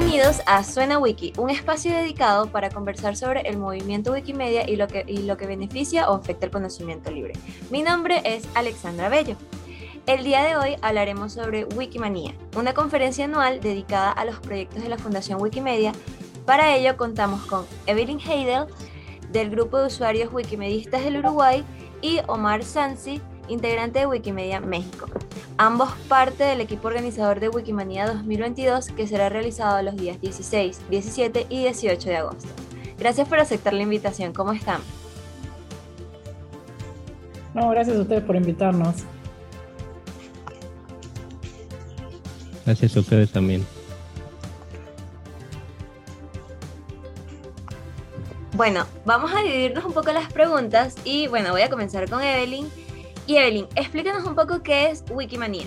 Bienvenidos a Suena Wiki, un espacio dedicado para conversar sobre el movimiento Wikimedia y lo que, y lo que beneficia o afecta el conocimiento libre. Mi nombre es Alexandra Bello. El día de hoy hablaremos sobre Wikimania, una conferencia anual dedicada a los proyectos de la Fundación Wikimedia. Para ello contamos con Evelyn Heidel, del grupo de usuarios wikimedistas del Uruguay, y Omar Sansi, integrante de Wikimedia México, ambos parte del equipo organizador de Wikimania 2022 que será realizado los días 16, 17 y 18 de agosto. Gracias por aceptar la invitación, ¿cómo están? No, gracias a ustedes por invitarnos. Gracias a ustedes también. Bueno, vamos a dividirnos un poco las preguntas y bueno, voy a comenzar con Evelyn y Evelyn, explícanos un poco qué es Wikimania.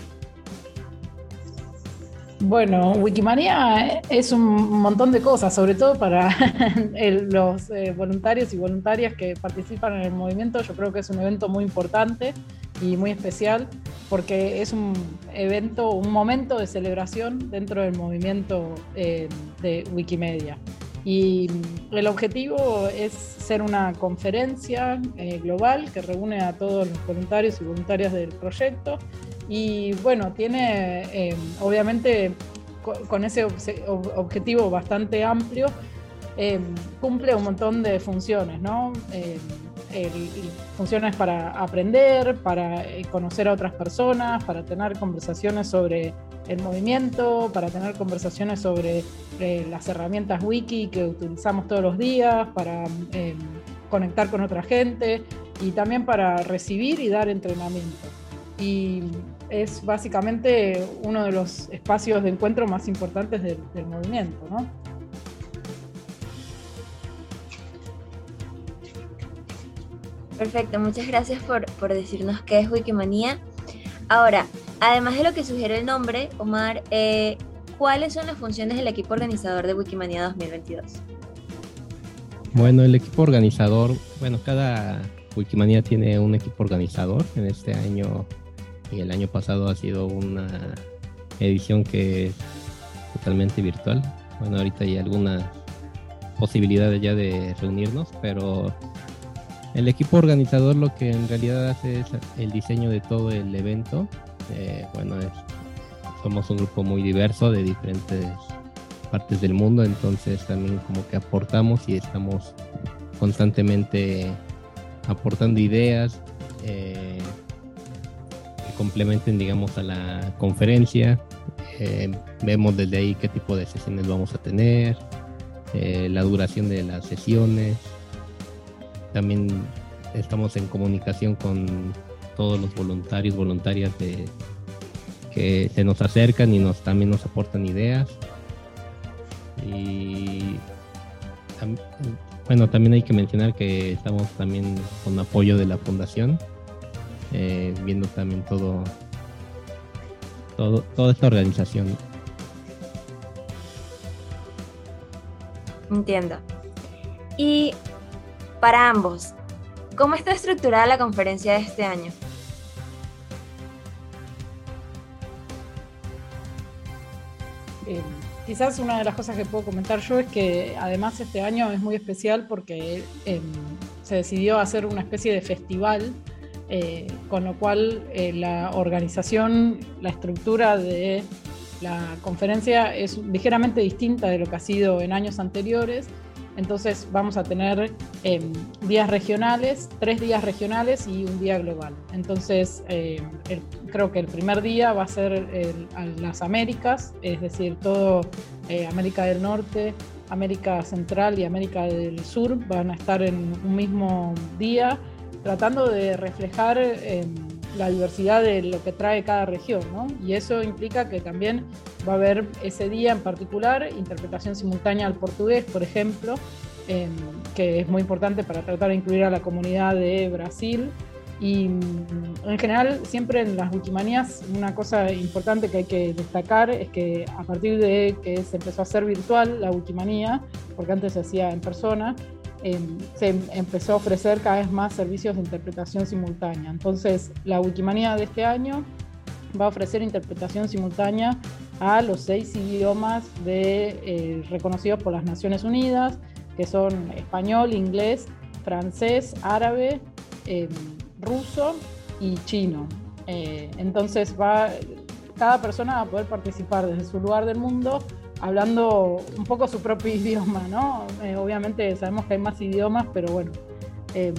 Bueno, Wikimania es un montón de cosas, sobre todo para los eh, voluntarios y voluntarias que participan en el movimiento. Yo creo que es un evento muy importante y muy especial porque es un evento, un momento de celebración dentro del movimiento eh, de Wikimedia. Y el objetivo es ser una conferencia eh, global que reúne a todos los voluntarios y voluntarias del proyecto. Y bueno, tiene eh, obviamente con ese objetivo bastante amplio, eh, cumple un montón de funciones, ¿no? funciones para aprender, para conocer a otras personas, para tener conversaciones sobre el movimiento, para tener conversaciones sobre eh, las herramientas wiki que utilizamos todos los días, para em, conectar con otra gente y también para recibir y dar entrenamiento. Y es básicamente uno de los espacios de encuentro más importantes del, movimiento. ¿no? Perfecto, muchas gracias por, por decirnos qué es Wikimania. Ahora, Además de lo que sugiere el nombre, Omar, eh, ¿cuáles son las funciones del equipo organizador de Wikimania 2022? Bueno, el equipo organizador, bueno, cada Wikimania tiene un equipo organizador. En este año y el año pasado ha sido una edición que es totalmente virtual. Bueno, ahorita hay algunas posibilidades ya de reunirnos, pero el equipo organizador lo que en realidad hace es el diseño de todo el evento eh, bueno, somos un grupo muy diverso de diferentes partes del mundo, entonces también como que aportamos y estamos constantemente aportando ideas eh, que complementen, digamos, a la conferencia. Eh, vemos desde ahí qué tipo de sesiones vamos a tener, la duración de las sesiones. También estamos en comunicación con todos los voluntarios, voluntarias de, que se nos acercan y nos también nos aportan ideas. Y bueno, también hay que mencionar que estamos también con apoyo de la fundación, eh, viendo también todo, todo, toda esta organización. Entiendo. Y para ambos, ¿cómo está estructurada la conferencia de este año? Eh, quizás una de las cosas que puedo comentar yo es que además este año es muy especial porque em, se decidió hacer una especie de festival, eh, con lo cual eh, la organización, la estructura de la conferencia es ligeramente distinta de lo que ha sido en años anteriores entonces vamos a tener em, días regionales, tres días regionales y un día global. Entonces em, creo que el primer día va a ser las Américas, es decir, todo eh, América del Norte, América Central y América del Sur van a estar en un mismo día tratando de reflejar em, la diversidad de lo que trae cada región, ¿no? Y eso implica que también va a haber ese día en particular interpretación simultánea al portugués, por ejemplo, em, que es muy importante para tratar de incluir a la comunidad de Brasil. Y mm, en general, siempre en las Wikimanías, una cosa importante que hay que destacar es que a partir de que se empezó a hacer virtual la Wikimanía, porque antes se hacía en persona, Em, se empezó a ofrecer cada vez más servicios de interpretación simultánea. Entonces, la Wikimania de este año va a ofrecer interpretación simultánea a los seis idiomas eh, reconocidos por las Naciones Unidas, que son español, inglés, francés, árabe, em, ruso y chino. Eh, entonces cada persona va a poder participar desde su lugar del mundo hablando un poco su propio idioma, ¿no? Eh, obviamente sabemos que hay más idiomas, pero bueno. Em,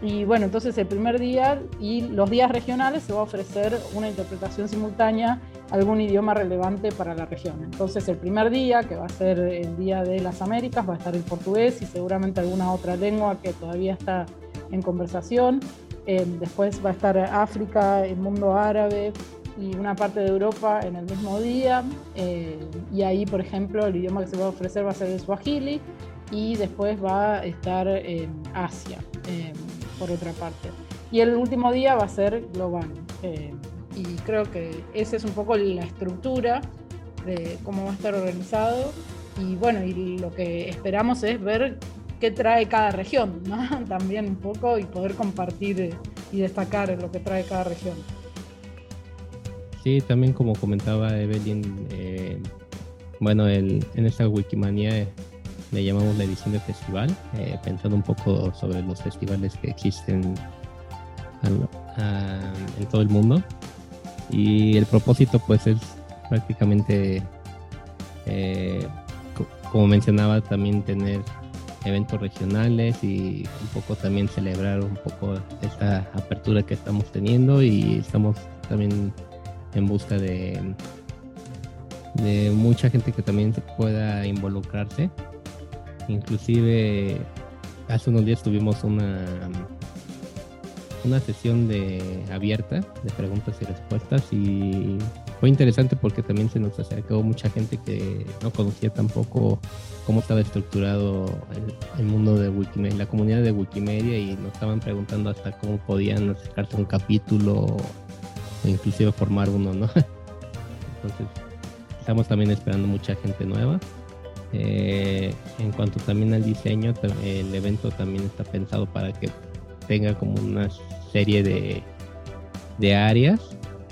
y bueno, entonces el primer día y los días regionales se va a ofrecer una interpretación simultánea algún idioma relevante para la región. Entonces el primer día, que va a ser el Día de las Américas, va a estar el portugués y seguramente alguna otra lengua que todavía está en conversación. Eh, después va a estar África, el mundo árabe y una parte de Europa en el mismo día. Eh, y ahí, por ejemplo, el idioma que se va a ofrecer va a ser el Swahili y después va a estar en Asia, eh, por otra parte. Y el último día va a ser global y creo que esa es un poco la estructura de cómo va a estar organizado y bueno, y lo que esperamos es ver qué trae cada región, ¿no? También un poco y poder compartir y destacar lo que trae cada región. Sí, también como comentaba Evelyn, eh, bueno, el, en esta Wikimania le llamamos la edición de festival, eh, pensando un poco sobre los festivales que existen en todo el mundo. Y el propósito pues es prácticamente, eh, como mencionaba, también tener eventos regionales y un poco también celebrar un poco esta apertura que estamos teniendo y estamos también en busca de, de mucha gente que también pueda involucrarse. Inclusive hace unos días tuvimos una una sesión de abierta de preguntas y respuestas y fue interesante porque también se nos acercó mucha gente que no conocía tampoco cómo estaba estructurado el, mundo de Wikimedia, la comunidad de Wikimedia y nos estaban preguntando hasta cómo podían acercarse a un capítulo inclusive formar uno, ¿no? Entonces estamos también esperando mucha gente nueva. Eh, en cuanto también al diseño, el evento también está pensado para que tenga como una serie de, de áreas.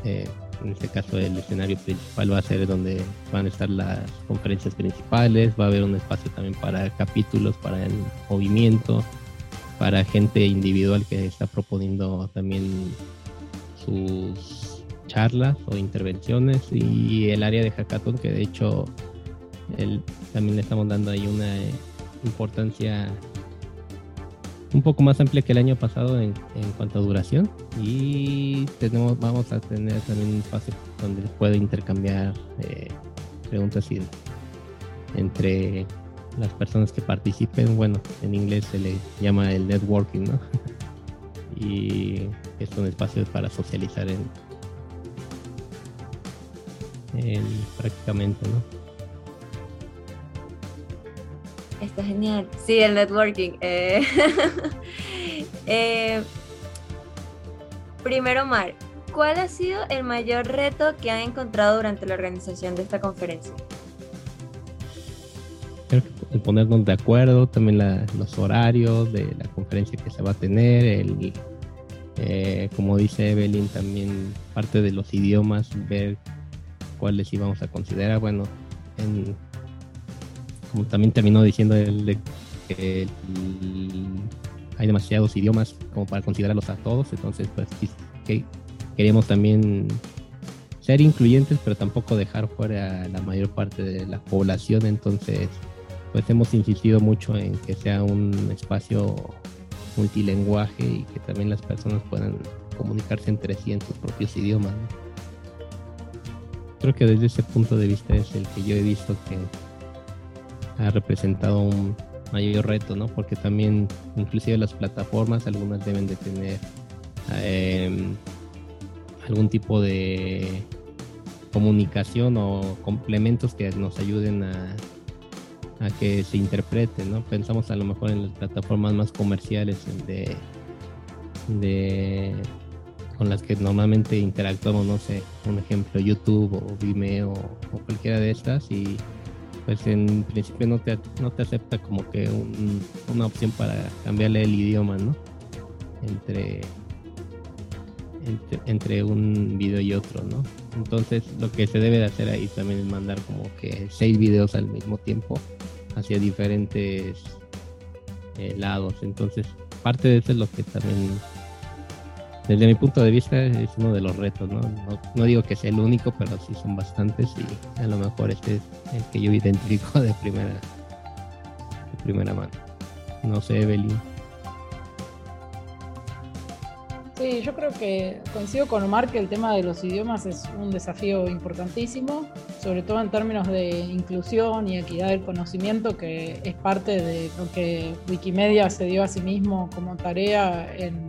Eh, en este caso el escenario principal va a ser donde van a estar las conferencias principales, va a haber un espacio también para capítulos, para el movimiento, para gente individual que está proponiendo también sus charlas o intervenciones y el área de hackathon que de hecho el, también le estamos dando ahí una importancia un poco más amplia que el año pasado en, cuanto a duración. Y tenemos vamos a tener también un espacio donde puede intercambiar eh, preguntas entre las personas que participen. Bueno en inglés se le llama el networking no y es un espacio para socializar en, en prácticamente no Está genial. Sí, el networking. Eh, eh, primero, Mar, ¿cuál ha sido el mayor reto que han encontrado durante la organización de esta conferencia? el ponernos de acuerdo, también los horarios de la conferencia que se va a tener, el, eh, como dice Evelyn, también parte de los idiomas, ver cuáles íbamos a considerar. Bueno, en, como también terminó diciendo él, que hay demasiados idiomas como para considerarlos a todos, entonces pues que queremos también ser incluyentes, pero tampoco dejar fuera la mayor parte de la población, entonces pues hemos insistido mucho en que sea un espacio multilenguaje y que también las personas puedan comunicarse entre sí en sus propios idiomas. Creo que desde ese punto de vista es el que yo he visto que ha representado un mayor reto, ¿no? Porque también, inclusive las plataformas, algunas deben de tener em, algún tipo de comunicación o complementos que nos ayuden a, a que se interprete, ¿no? Pensamos a lo mejor en las plataformas más comerciales de, de con las que normalmente interactuamos, no sé, un ejemplo, YouTube o Vimeo o cualquiera de estas y pues en principio no te, no te acepta como que una opción para cambiarle el idioma, ¿no? Entre, entre, un video y otro, ¿no? Entonces lo que se debe de hacer ahí también es mandar como que seis videos al mismo tiempo hacia diferentes eh, lados. Entonces parte de eso es lo que también, desde mi punto de vista, es uno de los retos. No, no, digo que sea el único, pero sí son bastantes y a lo mejor este es el que yo identifico de primera, de primera mano. No sé, Evelyn. Sí, yo creo que coincido con Omar que el tema de los idiomas es un desafío importantísimo, sobre todo en términos de inclusión y equidad del conocimiento, que es parte de lo que Wikimedia se dio a sí mismo como tarea en,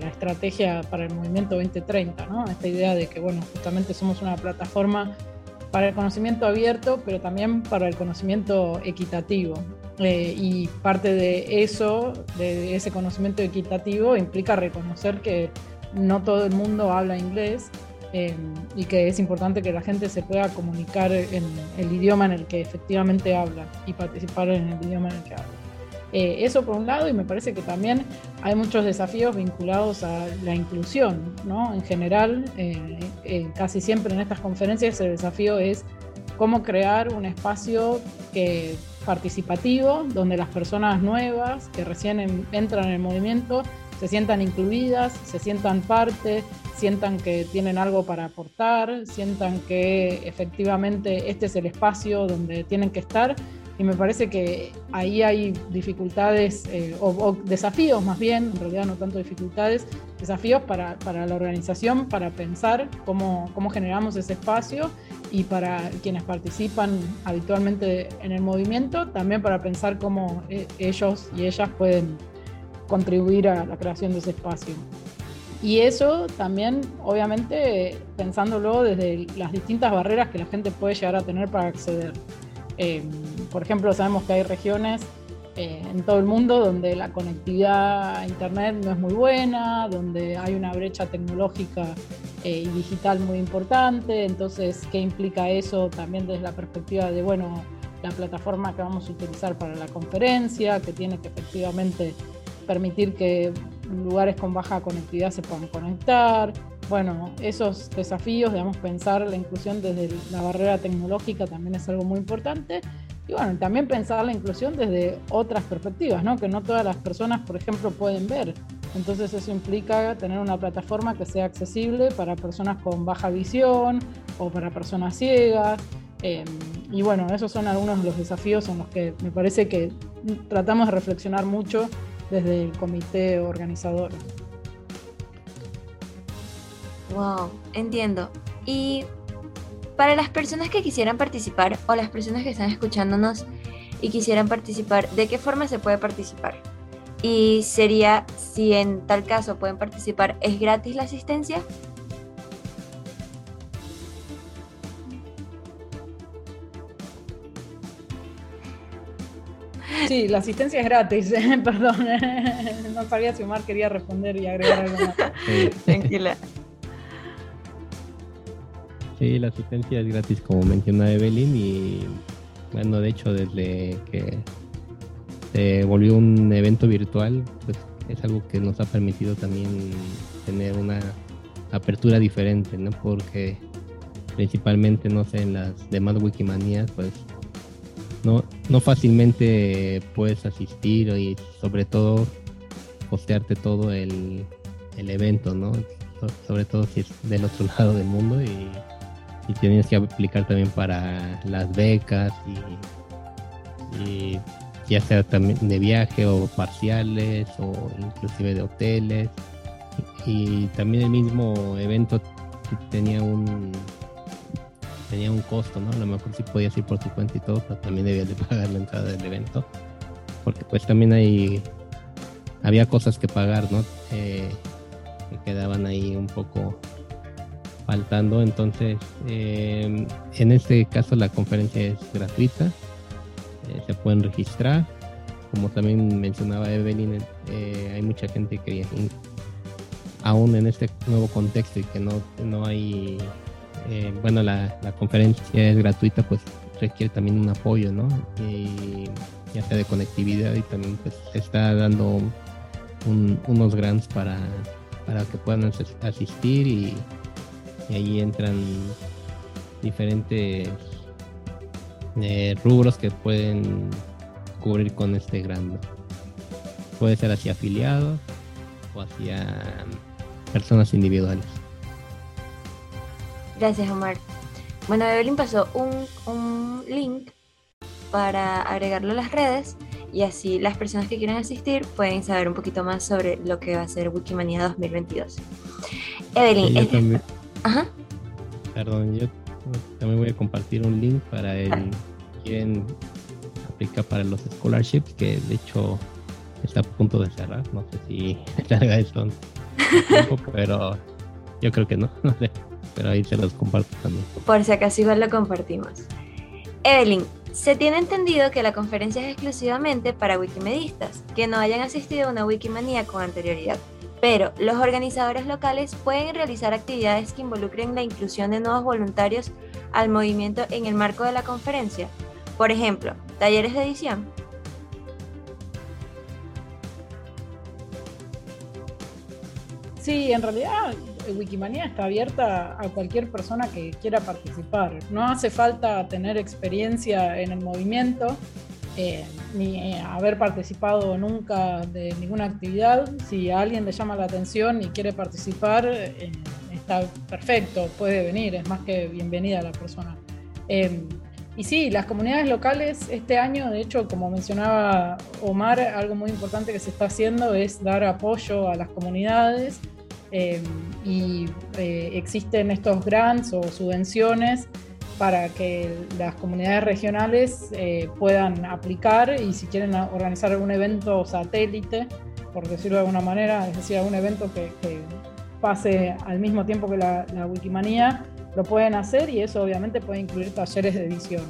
la estrategia para el movimiento 2030, ¿no? Esta idea de que, bueno, justamente somos una plataforma para el conocimiento abierto, pero también para el conocimiento equitativo. Eh, y parte de eso, de ese conocimiento equitativo, implica reconocer que no todo el mundo habla inglés eh, y que es importante que la gente se pueda comunicar en el idioma en el que efectivamente habla y participar en el idioma en el que habla. Eh, eso por un lado, y me parece que también hay muchos desafíos vinculados a la inclusión, ¿no? En general, casi siempre en estas conferencias el desafío es cómo crear un espacio que participativo, donde las personas nuevas que recién entran en el movimiento se sientan incluidas, se sientan parte, sientan que tienen algo para aportar, sientan que efectivamente este es el espacio donde tienen que estar. Y me parece que ahí hay dificultades eh, o, desafíos más bien, en realidad no tanto dificultades, desafíos para, para la organización, para pensar cómo, cómo generamos ese espacio y para quienes participan habitualmente en el movimiento, también para pensar cómo eh, ellos y ellas pueden contribuir a la creación de ese espacio. Y eso también, obviamente, pensándolo desde las distintas barreras que la gente puede llegar a tener para acceder. Eh, por ejemplo, sabemos que hay regiones eh, en todo el mundo donde la conectividad a Internet no es muy buena, donde hay una brecha tecnológica eh, y digital muy importante. Entonces, ¿qué implica eso también desde la perspectiva de, bueno, la plataforma que vamos a utilizar para la conferencia, que tiene que efectivamente permitir que lugares con baja conectividad se puedan conectar? Bueno, esos desafíos, digamos, pensar la inclusión desde la barrera tecnológica también es algo muy importante. Y bueno, también pensar la inclusión desde otras perspectivas, ¿no? Que no todas las personas, por ejemplo, pueden ver. Entonces eso implica tener una plataforma que sea accesible para personas con baja visión o para personas ciegas. Em, y bueno, esos son algunos de los desafíos en los que me parece que tratamos de reflexionar mucho desde el comité organizador. Wow, entiendo. Y para las personas que quisieran participar o las personas que están escuchándonos y quisieran participar, ¿de qué forma se puede participar? Y sería, si en tal caso pueden participar, ¿es gratis la asistencia? Sí, la asistencia es gratis, perdón. no sabía si Omar quería responder y agregar algo más. Tranquila. Sí, la asistencia es gratis, como menciona Evelyn, y bueno, de hecho, desde que se volvió un evento virtual, pues es algo que nos ha permitido también tener una apertura diferente, ¿no? Porque principalmente, no sé, en las demás Wikimanías, pues no, no fácilmente puedes asistir y sobre todo postearte todo el, el evento, ¿no? Sobre todo si es del otro lado del mundo y y tienes que aplicar también para las becas y, ya sea también de viaje o parciales o inclusive de hoteles y, también el mismo evento tenía un tenía un costo, ¿no? A lo mejor sí podías ir por tu cuenta y todo, pero también debías de pagar la entrada del evento porque pues también hay había cosas que pagar, ¿no? Eh, que quedaban ahí un poco faltando. Entonces, eh, en este caso la conferencia es gratuita, eh, se pueden registrar. Como también mencionaba Evelyn, eh, hay mucha gente que aún en este nuevo contexto y que no, no hay, bueno, la, conferencia es gratuita, pues requiere también un apoyo, ¿no? Y ya sea de conectividad y también pues se está dando unos grants para, para que puedan asistir y y ahí entran diferentes eh, rubros que pueden cubrir con este grant. Puede ser hacia afiliados o hacia personas individuales. Gracias, Omar. Bueno, Evelyn pasó un, un link para agregarlo a las redes y así las personas que quieran asistir pueden saber un poquito más sobre lo que va a ser Wikimania 2022. Evelyn, este- Ajá. Perdón, yo también voy a compartir un link para el quien aplica para los scholarships, que de hecho está a punto de cerrar. No sé si salga eso tiempo, pero yo creo que no, no sé. Pero ahí se los comparto también. Por si acaso igual lo compartimos. Evelyn, se tiene entendido que la conferencia es exclusivamente para wikimedistas, que no hayan asistido a una Wikimanía con anterioridad. Pero los organizadores locales pueden realizar actividades que involucren la inclusión de nuevos voluntarios al movimiento en el marco de la conferencia. Por ejemplo, talleres de edición. Sí, en realidad Wikimania está abierta a cualquier persona que quiera participar. No hace falta tener experiencia en el movimiento, eh, ni eh, haber participado nunca de ninguna actividad. Si a alguien le llama la atención y quiere participar, eh, está perfecto, puede venir, es más que bienvenida la persona. y sí, las comunidades locales este año, de hecho, como mencionaba Omar, algo muy importante que se está haciendo es dar apoyo a las comunidades y existen estos grants o subvenciones para que las comunidades regionales eh, puedan aplicar y si quieren organizar algún evento satélite, por decirlo de alguna manera, es decir, algún evento que, pase al mismo tiempo que la, la Wikimanía, lo pueden hacer y eso obviamente puede incluir talleres de edición.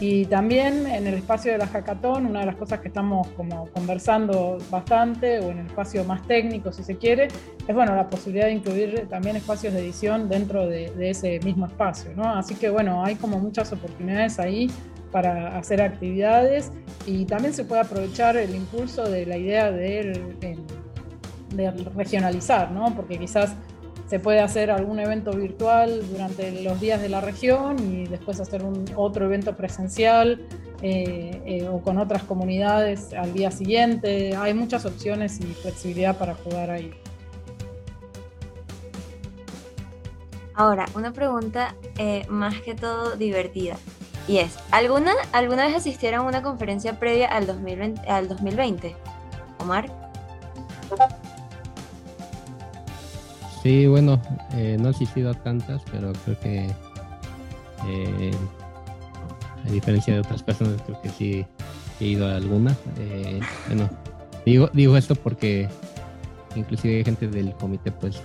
Y también en el espacio de la hackathon, una de las cosas que estamos como conversando bastante, o en el espacio más técnico si se quiere, es bueno, la posibilidad de incluir también espacios de edición dentro de, ese mismo espacio. ¿no? Así que bueno, hay como muchas oportunidades ahí para hacer actividades y también se puede aprovechar el impulso de la idea de, de regionalizar, ¿no? porque quizás se puede hacer algún evento virtual durante los días de la región y después hacer un otro evento presencial eh, eh, o con otras comunidades al día siguiente. Hay muchas opciones y flexibilidad para jugar ahí. Ahora, una pregunta eh, más que todo divertida. Y es, ¿alguna, ¿alguna vez asistieron a una conferencia previa al 2020? Al 2020? Omar. Sí, bueno, eh, no he asistido a tantas, pero creo que eh, a diferencia de otras personas, creo que sí he ido a algunas. Eh, bueno, digo, digo esto porque inclusive hay gente del comité, pues,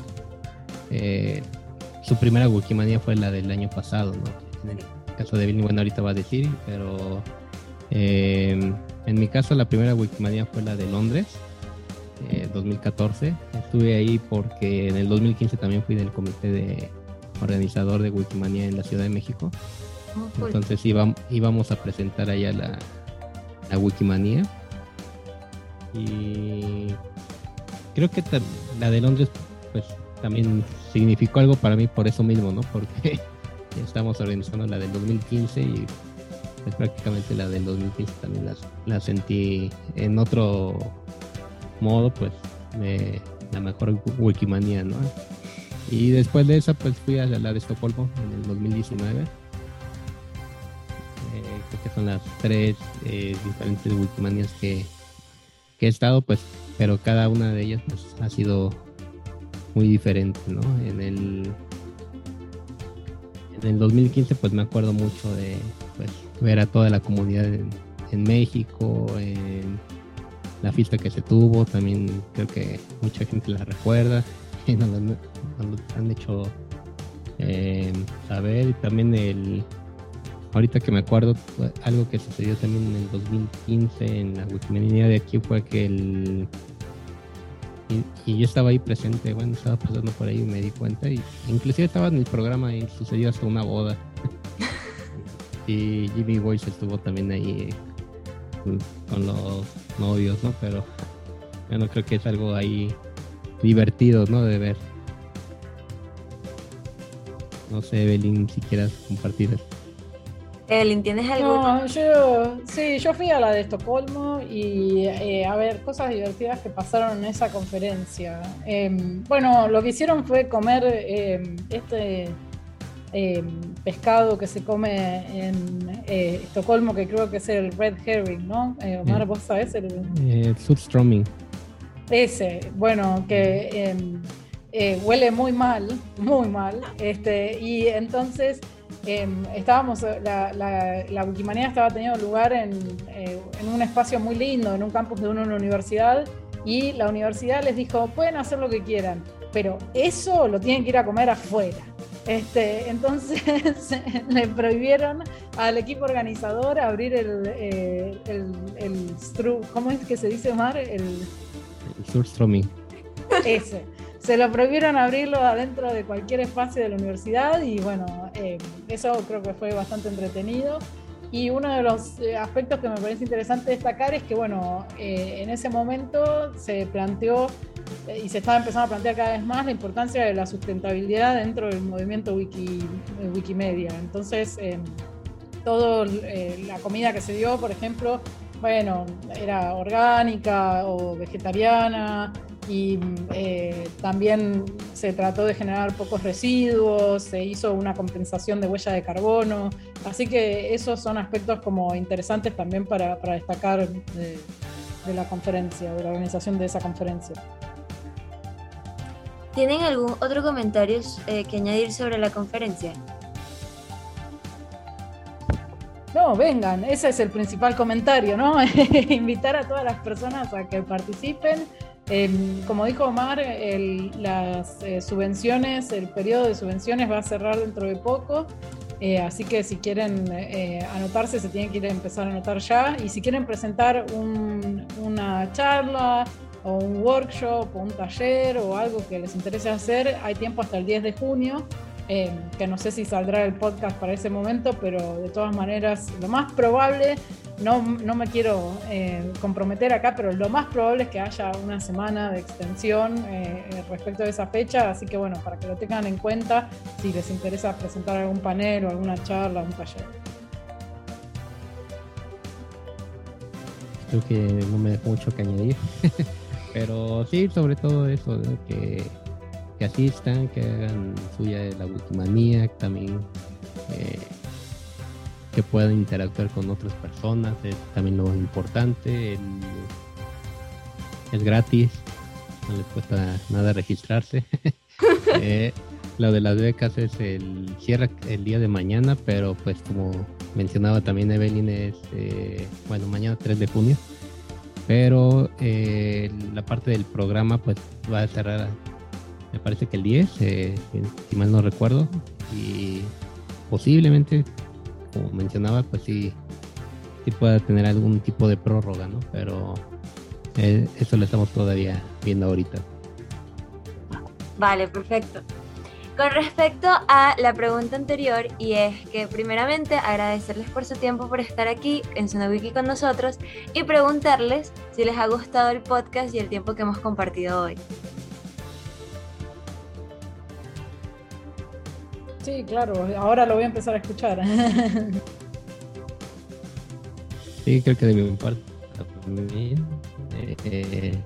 su primera Wikimania fue la del año pasado, ¿no? En el caso de Billy, bueno, ahorita va a decir, pero en mi caso la primera Wikimania fue la de Londres 2014. Eh, Estuve ahí porque en el 2015 también fui del comité de organizador de Wikimania en la Ciudad de México. Oh, Entonces íbamos, íbamos a presentar allá la, la Wikimania. Y creo que la de Londres pues también significó algo para mí por eso mismo, ¿no? Porque estamos organizando la del 2015 y pues, prácticamente la del 2015 también la, la sentí en otro modo, pues, la mejor Wikimania, ¿no? Y después de esa, pues fui a la de Estocolmo en el 2019. Eh, creo que son las tres eh, diferentes Wikimanias que, he estado, pues, pero cada una de ellas pues, ha sido muy diferente, ¿no? En el, en el 2015, pues me acuerdo mucho de pues, ver a toda la comunidad en, en México, en la fiesta que se tuvo, también creo que mucha gente la recuerda y nos lo, han hecho eh, saber. También el, ahorita que me acuerdo, algo que sucedió también en el 2015 en la Wikimedia de aquí fue que el... Y, yo estaba ahí presente, bueno, estaba pasando por ahí y me di cuenta, y inclusive estaba en el programa y sucedió hasta una boda. y Jimmy Boyce estuvo también ahí con los novios, ¿no? Pero bueno, creo que es algo ahí divertido, ¿no? De ver. No sé, Evelyn, si quieras compartir. Evelyn, ¿tienes algo? No, yo, sí, yo fui a la de Estocolmo y eh, a ver, cosas divertidas que pasaron en esa conferencia. Em, bueno, lo que hicieron fue comer em, este em, pescado que se come en eh, Estocolmo, que creo que es el red herring, ¿no? Eh, Omar, vos sabés el... Eh, surströmming. Ese, bueno, que huele muy mal, muy mal. Este, y entonces Em, estábamos, la, la, la, Wikimanía estaba teniendo lugar en, eh, en, un espacio muy lindo, en un campus de una universidad, y la universidad les dijo, pueden hacer lo que quieran, pero eso lo tienen que ir a comer afuera. Este, entonces le prohibieron al equipo organizador abrir el, eh, el, el, ¿cómo es que se dice, Omar? El, el surströmming. Ese se lo prohibieron abrirlo adentro de cualquier espacio de la universidad y bueno, eh, eso creo que fue bastante entretenido. Y uno de los eh, aspectos que me parece interesante destacar es que, bueno, eh, en ese momento se planteó y se estaba empezando a plantear cada vez más la importancia de la sustentabilidad dentro del movimiento Wiki, Wikimedia. Entonces, toda la comida que se dio, por ejemplo, bueno, era orgánica o vegetariana, y eh, también se trató de generar pocos residuos, se hizo una compensación de huella de carbono, así que esos son aspectos como interesantes también para, para destacar de, la conferencia, de la organización de esa conferencia. ¿Tienen algún otro comentario eh, que añadir sobre la conferencia? No, vengan, ese es el principal comentario, ¿no? Invitar a todas las personas a que participen Como dijo Omar, las eh, subvenciones, el periodo de subvenciones va a cerrar dentro de poco, eh, así que si quieren eh, anotarse se tienen que ir a empezar a anotar ya y si quieren presentar una charla o un workshop o un taller o algo que les interese hacer, hay tiempo hasta el 10 de junio. Que no sé si saldrá el podcast para ese momento, pero de todas maneras lo más probable no, no me quiero eh, comprometer acá, pero lo más probable es que haya una semana de extensión eh, eh, respecto a esa fecha, así que bueno, para que lo tengan en cuenta si les interesa presentar algún panel o alguna charla, un taller. Creo que no me dejo mucho que añadir, pero sí, sobre todo eso, que, asistan, que hagan suya de la Wikimanía, también que puedan interactuar con otras personas, es también lo importante. es gratis, no les cuesta nada registrarse. Eh, lo de las becas es el cierre el día de mañana, pero pues como mencionaba también Evelyn, es eh, bueno, mañana 3 de junio. Pero eh, la parte del programa pues va a cerrar, me parece que el 10, si mal no recuerdo, y posiblemente como mencionaba, pues sí, sí pueda tener algún tipo de prórroga, ¿no? Pero eh, eso lo estamos todavía viendo ahorita. Vale, perfecto. Con respecto a la pregunta anterior, y es que primeramente agradecerles por su tiempo por estar aquí en Wiki con nosotros y preguntarles si les ha gustado el podcast y el tiempo que hemos compartido hoy. Sí, claro, ahora lo voy a empezar a escuchar. sí, creo que de mi parte también. Eh,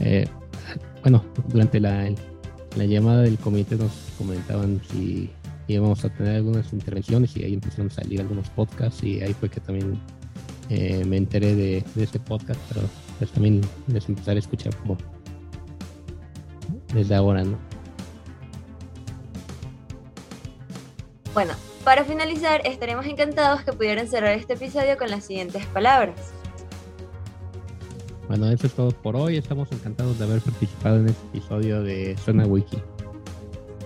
eh, bueno, durante la, la llamada del comité nos comentaban si íbamos a tener algunas intervenciones y ahí empezaron a salir algunos podcasts y ahí fue que también eh, me enteré de, de, este podcast, pero pues también les empezaré a escuchar como desde ahora, ¿no? Bueno, para finalizar, estaremos encantados que pudieran cerrar este episodio con las siguientes palabras. Bueno, eso es todo por hoy. Estamos encantados de haber participado en este episodio de Zona Wiki.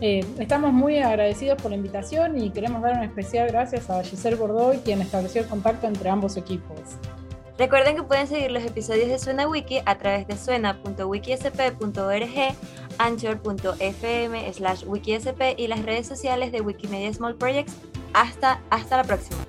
Eh, estamos muy agradecidos por la invitación y queremos dar un especial gracias a Giselle Bordoy, quien estableció el contacto entre ambos equipos. Recuerden que pueden seguir los episodios de Suena Wiki a través de suena.wikisp.org, anchor.fm slash wikisp y las redes sociales de Wikimedia Small Projects. Hasta, hasta la próxima.